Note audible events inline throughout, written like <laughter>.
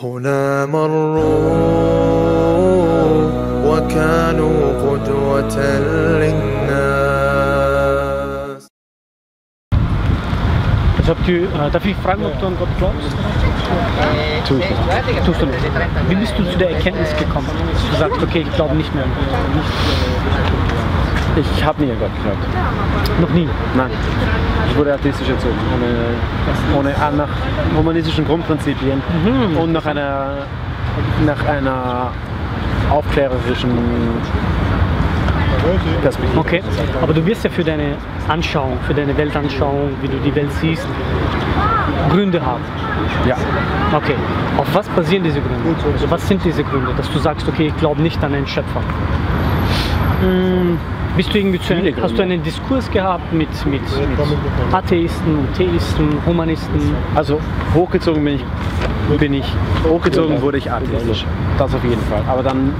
هنا مروا وكانوا قدوة للناس Also habt ihr, äh, darf ich fragen, ob du an Gott glaubst? Tue ich nicht. Tust du nicht. Wie bist du zu der Erkenntnis gekommen, dass du sagst, okay, ich glaube nicht mehr an Gott? Ich habe nie an Gott geglaubt. noch nie. Nein. Ich wurde atheistisch erzogen, ohne, ohne ah, nach humanistischen Grundprinzipien und nach einer, nach einer aufklärerischen Perspektive. Okay, aber du wirst ja für deine Anschauung, für deine Weltanschauung, wie du die Welt siehst, Gründe haben. Ja. Okay, auf was basieren diese Gründe? Also was sind diese Gründe, dass du sagst, okay, ich glaube nicht an einen Schöpfer? Hm, bist du irgendwie zu Viele hast du einen Diskurs gehabt mit, mit, mit Atheisten und Theisten, Humanisten? Also hochgezogen bin ich, bin ich hochgezogen wurde ich atheistisch. Das auf jeden Fall. Aber dann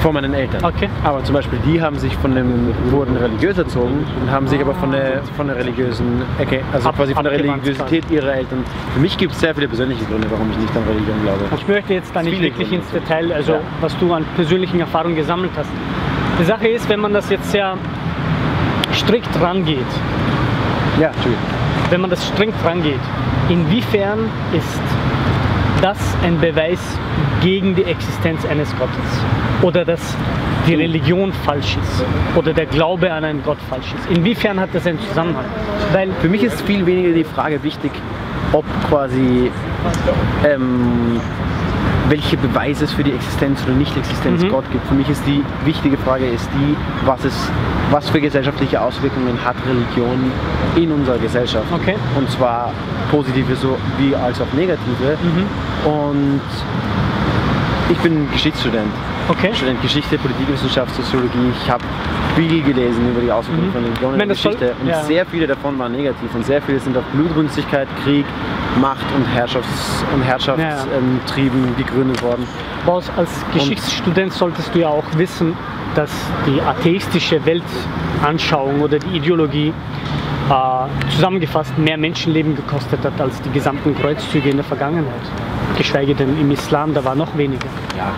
von meinen Eltern. Okay. Aber zum Beispiel die haben sich von dem, wurden religiös erzogen und haben sich aber von der, von der religiösen Ecke, also Ab- quasi von der Religiosität ihrer Eltern. Für mich gibt es sehr viele persönliche Gründe, warum ich nicht an Religion glaube. Ich möchte jetzt da nicht wirklich Gründe. ins Detail, also Ja. was du an persönlichen Erfahrungen gesammelt hast. Die Sache ist, wenn man das jetzt sehr strikt rangeht, Ja, Entschuldigung. wenn man das strikt rangeht, inwiefern ist das ein Beweis gegen die Existenz eines Gottes? Oder dass die Religion falsch ist? Oder der Glaube an einen Gott falsch ist? Inwiefern hat das einen Zusammenhang? Weil Für mich ist viel weniger die Frage wichtig, ob quasi ähm, welche Beweise es für die Existenz oder Nicht-Existenz Mhm. Gott gibt. Für mich ist die wichtige Frage ist die, was es, was für gesellschaftliche Auswirkungen hat Religion in unserer Gesellschaft. Okay. Und zwar positive so wie als auch negative. Mhm. Und ich bin Geschichtsstudent. Okay. Student Geschichte, Politikwissenschaft, Soziologie. Ich habe viel gelesen über die Auswirkungen Mhm. von Religion Ich in meine, der das soll- Geschichte. und ja. sehr viele davon waren negativ und sehr viele sind auf Blutrünstigkeit, Krieg, Macht und Herrschafts- und Herrschaftstrieben gegründet worden. Boss, als Geschichtsstudent solltest du ja auch wissen, dass die atheistische Weltanschauung oder die Ideologie äh, zusammengefasst mehr Menschenleben gekostet hat als die gesamten Kreuzzüge in der Vergangenheit. Geschweige denn im Islam, da war noch weniger. Ja.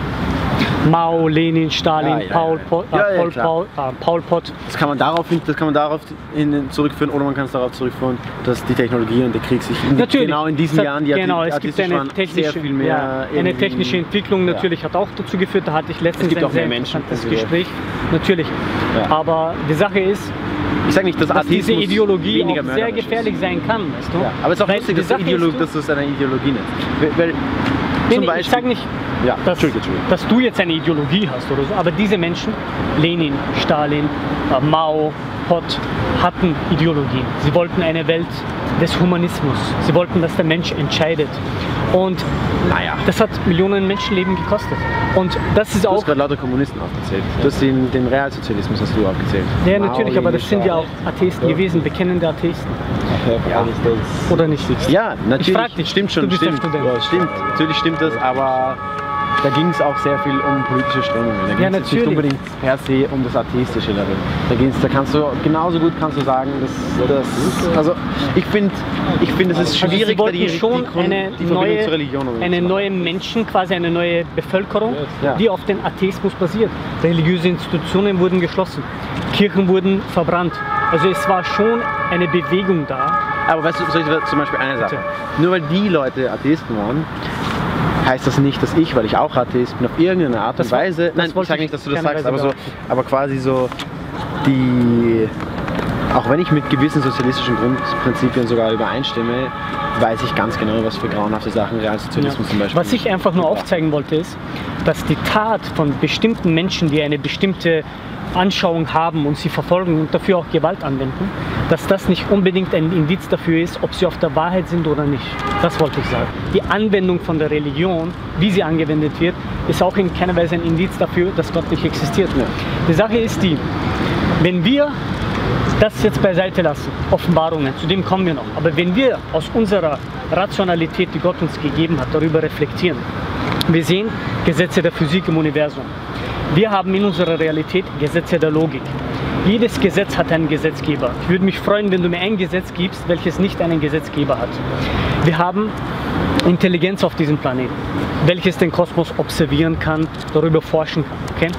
Mao, Lenin, Stalin, Ja, ja, Paul. Pot, äh, Paul. Paul, äh, Paul Pot. Das kann man darauf, hin- das kann man darauf hin zurückführen oder man kann es darauf zurückführen, dass die Technologie und der Krieg sich in, genau in diesen Es hat- Jahren, die genau, es gibt eine technische, sehr viel mehr ja, eine technische Entwicklung natürlich hat auch dazu geführt. Da hatte ich letztens gibt ein auch sehr mehr Menschen, interessantes also- Gespräch. Natürlich. Aber die Sache ist, Ich sage nicht, dass dass diese Ideologie weniger sehr gefährlich ist. sein kann, weißt du? Ja, aber es ist auch Weil lustig, dass du, Sache Ideolog, ist, dass du es eine Ideologie nennst. Weil, zum Beispiel, ich sage nicht, Ja, dass, Entschuldige, Entschuldige. dass du jetzt eine Ideologie hast oder so, aber diese Menschen, Lenin, Stalin, äh, Pot, hatten Ideologien. Sie wollten eine Welt des Humanismus. Sie wollten, dass der Mensch entscheidet. Und naja, das hat Millionen Menschenleben gekostet. Und das ist du auch hast gerade lauter Kommunisten aufgezählt. Du hast den, den Realsozialismus hast du aufgezählt. Ja, Mao, natürlich, aber das sind ja auch Atheisten gewesen, bekennende Atheisten. Ja. Oder nicht? Ja, natürlich. frag dich, stimmt schon. du bist stimmt. Ja, stimmt. Natürlich stimmt das, aber da ging es auch sehr viel um politische Strömungen. Da ging Ja, es jetzt nicht unbedingt per se um das Atheistische darin. Da, ging's, da kannst du genauso gut kannst du sagen, dass das. Also ich finde, ich find, es ist Also schwierig, wollten die, schon die, eine, die neue, Religion eine neue Menschen, quasi eine neue Bevölkerung, Ja. die auf den Atheismus basiert. Religiöse Institutionen wurden geschlossen, Kirchen wurden verbrannt. Also es war schon eine Bewegung da. Aber weißt du, soll ich zum Beispiel eine Sache? Nur weil die Leute Atheisten waren, heißt das nicht, dass ich, weil ich auch Atheist bin, auf irgendeine Art und Weise, nein, ich wollte sage ich nicht, dass du das sagst, aber, so, aber quasi so die, auch wenn ich mit gewissen sozialistischen Grundprinzipien sogar übereinstimme, weiß ich ganz genau, was für grauenhafte Sachen Realsozialismus zum Beispiel Was ich einfach nur aufzeigen wollte, ist, dass die Tat von bestimmten Menschen, die eine bestimmte Anschauung haben und sie verfolgen und dafür auch Gewalt anwenden, dass das nicht unbedingt ein Indiz dafür ist, ob sie auf der Wahrheit sind oder nicht. Das wollte ich sagen. Die Anwendung von der Religion, wie sie angewendet wird, ist auch in keiner Weise ein Indiz dafür, dass Gott nicht existiert. Ja. Die Sache ist die, wenn wir das jetzt beiseite lassen, Offenbarungen, zu dem kommen wir noch. Aber wenn wir aus unserer Rationalität, die Gott uns gegeben hat, darüber reflektieren, wir sehen Gesetze der Physik im Universum. Wir haben in unserer Realität Gesetze der Logik. Jedes Gesetz hat einen Gesetzgeber. Ich würde mich freuen, wenn du mir ein Gesetz gibst, welches nicht einen Gesetzgeber hat. Wir haben Intelligenz auf diesem Planeten, welches den Kosmos observieren kann, darüber forschen kann. Okay?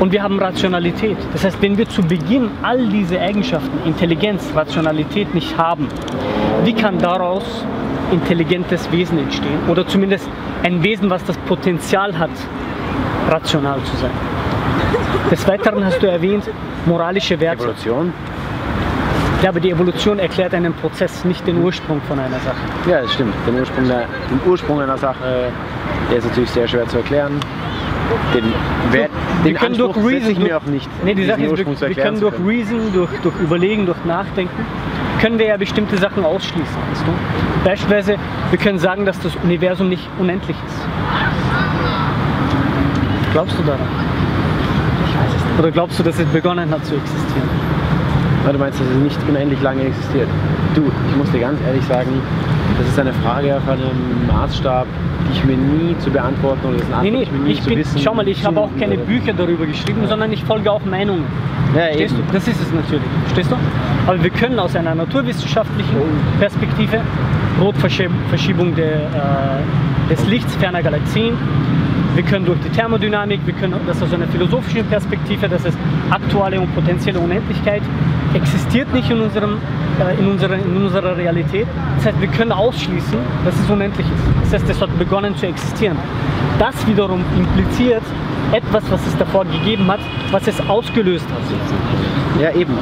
Und wir haben Rationalität. Das heißt, wenn wir zu Beginn all diese Eigenschaften, Intelligenz, Rationalität nicht haben, wie kann daraus intelligentes Wesen entstehen? Oder zumindest ein Wesen, was das Potenzial hat, rational zu sein. Des Weiteren hast du erwähnt, moralische Werte. Evolution? Ja, aber die Evolution erklärt einen Prozess, nicht den Ursprung von einer Sache. Ja, das stimmt. Den Ursprung, der, den Ursprung einer Sache, der ist natürlich sehr schwer zu erklären. Den, Wert, wir den können Anspruch durch Reason, ich mir durch- auch nicht. Nee, die Sache ist, Ursprung wir, wir können durch können. Reason, durch, durch Überlegen, durch Nachdenken, können wir ja bestimmte Sachen ausschließen. Weißt du? Beispielsweise, wir können sagen, dass das Universum nicht unendlich ist. Glaubst du daran? Oder glaubst du, dass es begonnen hat zu existieren? Du meinst, dass es nicht unendlich lange existiert? Du, ich muss dir ganz ehrlich sagen, das ist eine Frage auf einem Maßstab, die ich mir nie zu beantworten oder das ist eine Nee, Antwort, nee, die ich mir nie ich zu bin, wissen schau mal, ich habe auch keine würde. Bücher darüber geschrieben, sondern ich folge auch Meinungen. Ja, Verstehst eben. du? Das ist es natürlich. Verstehst du? Aber wir können aus einer naturwissenschaftlichen Perspektive, Rotverschiebung der, äh, des Lichts ferner Galaxien, wir können durch die Thermodynamik, wir können das aus einer philosophischen Perspektive, das ist aktuelle und potenzielle Unendlichkeit, existiert nicht in, unserem, äh, in, unserer, in unserer Realität. Das heißt, wir können ausschließen, dass es unendlich ist. Das heißt, es hat begonnen zu existieren. Das wiederum impliziert etwas, was es davor gegeben hat, was es ausgelöst hat. Ja, eben.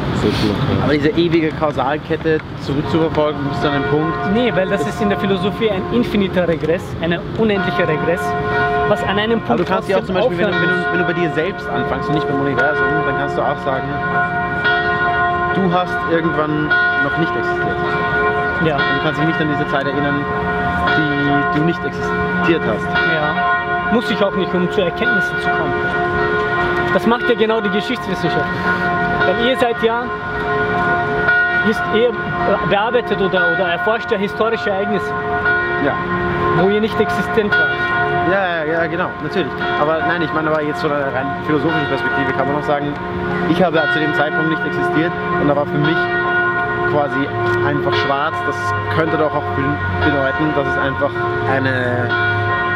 Aber diese ewige Kausalkette zurückzuverfolgen bis zu einem Punkt, Nee, weil das ist in der Philosophie ein infiniter Regress, ein unendlicher Regress, was an einem Punkt Aber du kannst ja auch zum Beispiel, wenn du, wenn, du, wenn du bei dir selbst anfängst und nicht beim Universum, dann kannst du auch sagen, du hast irgendwann noch nicht existiert. Ja, Und du kannst dich nicht an diese Zeit erinnern, die du nicht existiert hast. ja. Muss ich auch nicht, um zu Erkenntnissen zu kommen. Das macht ja genau die Geschichtswissenschaft. Weil ihr seid ja, ist, ihr bearbeitet oder, oder erforscht ja historische Ereignisse, Ja. wo ihr nicht existent wart. Ja, ja, ja, genau, natürlich. Aber nein, ich meine aber jetzt von einer rein philosophischen Perspektive kann man auch sagen, ich habe zu dem Zeitpunkt nicht existiert und da war für mich quasi einfach schwarz. Das könnte doch auch bedeuten, dass es einfach eine,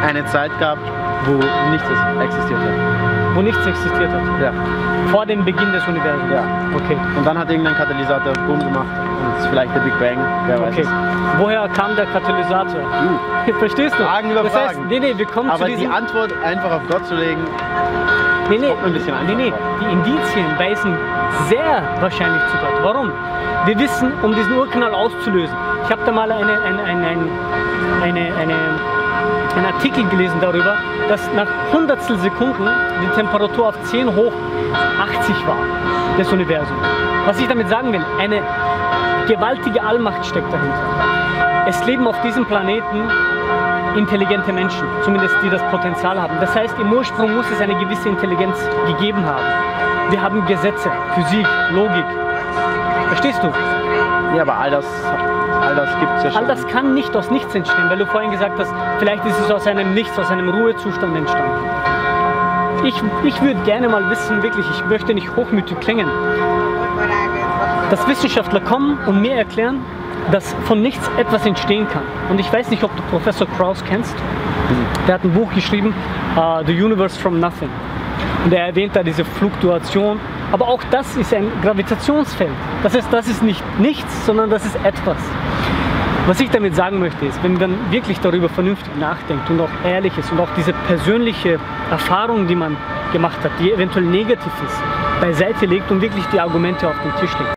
eine Zeit gab, wo nichts existiert hat. Wo nichts existiert hat. Ja. Vor dem Beginn des Universums. Ja. Okay. Und dann hat irgendein Katalysator Boom gemacht und ist vielleicht der Big Bang, wer weiß Okay. es. Woher kam der Katalysator? <laughs> Verstehst du? Fragen über das heißt, Fragen. nee, nee, wir kommen Aber zu die diesem... Antwort einfach auf Gott zu legen, Nee, nee, ein bisschen nee, nee, die Indizien weisen sehr wahrscheinlich zu Gott. Warum? Wir wissen, um diesen Urknall auszulösen. Ich habe da mal eine, eine, eine, eine, eine, einen Artikel gelesen darüber, dass nach Hundertstel Sekunden die Temperatur auf 10 hoch 80 war des Universums. Was ich damit sagen will, eine gewaltige Allmacht steckt dahinter. Es leben auf diesem Planeten intelligente Menschen, zumindest die das Potenzial haben. Das heißt, im Ursprung muss es eine gewisse Intelligenz gegeben haben. Wir haben Gesetze, Physik, Logik. Verstehst du? ja, aber all das, all das gibt es ja schon. All das kann nicht aus nichts entstehen, weil du vorhin gesagt hast, vielleicht ist es aus einem Nichts, aus einem Ruhezustand entstanden. Ich, ich würde gerne mal wissen, wirklich, ich möchte nicht hochmütig klingen, dass Wissenschaftler kommen und mir erklären, dass von nichts etwas entstehen kann. Und ich weiß nicht, ob du Professor Krauss kennst. Der hat ein Buch geschrieben, uh, The Universe from Nothing. Und er erwähnt da diese Fluktuation. Aber auch das ist ein Gravitationsfeld. Das heißt, das ist nicht nichts, sondern das ist etwas. Was ich damit sagen möchte, ist, wenn man wirklich darüber vernünftig nachdenkt und auch ehrlich ist und auch diese persönliche Erfahrung, die man gemacht hat, die eventuell negativ ist, beiseite legt und wirklich die Argumente auf den Tisch legt,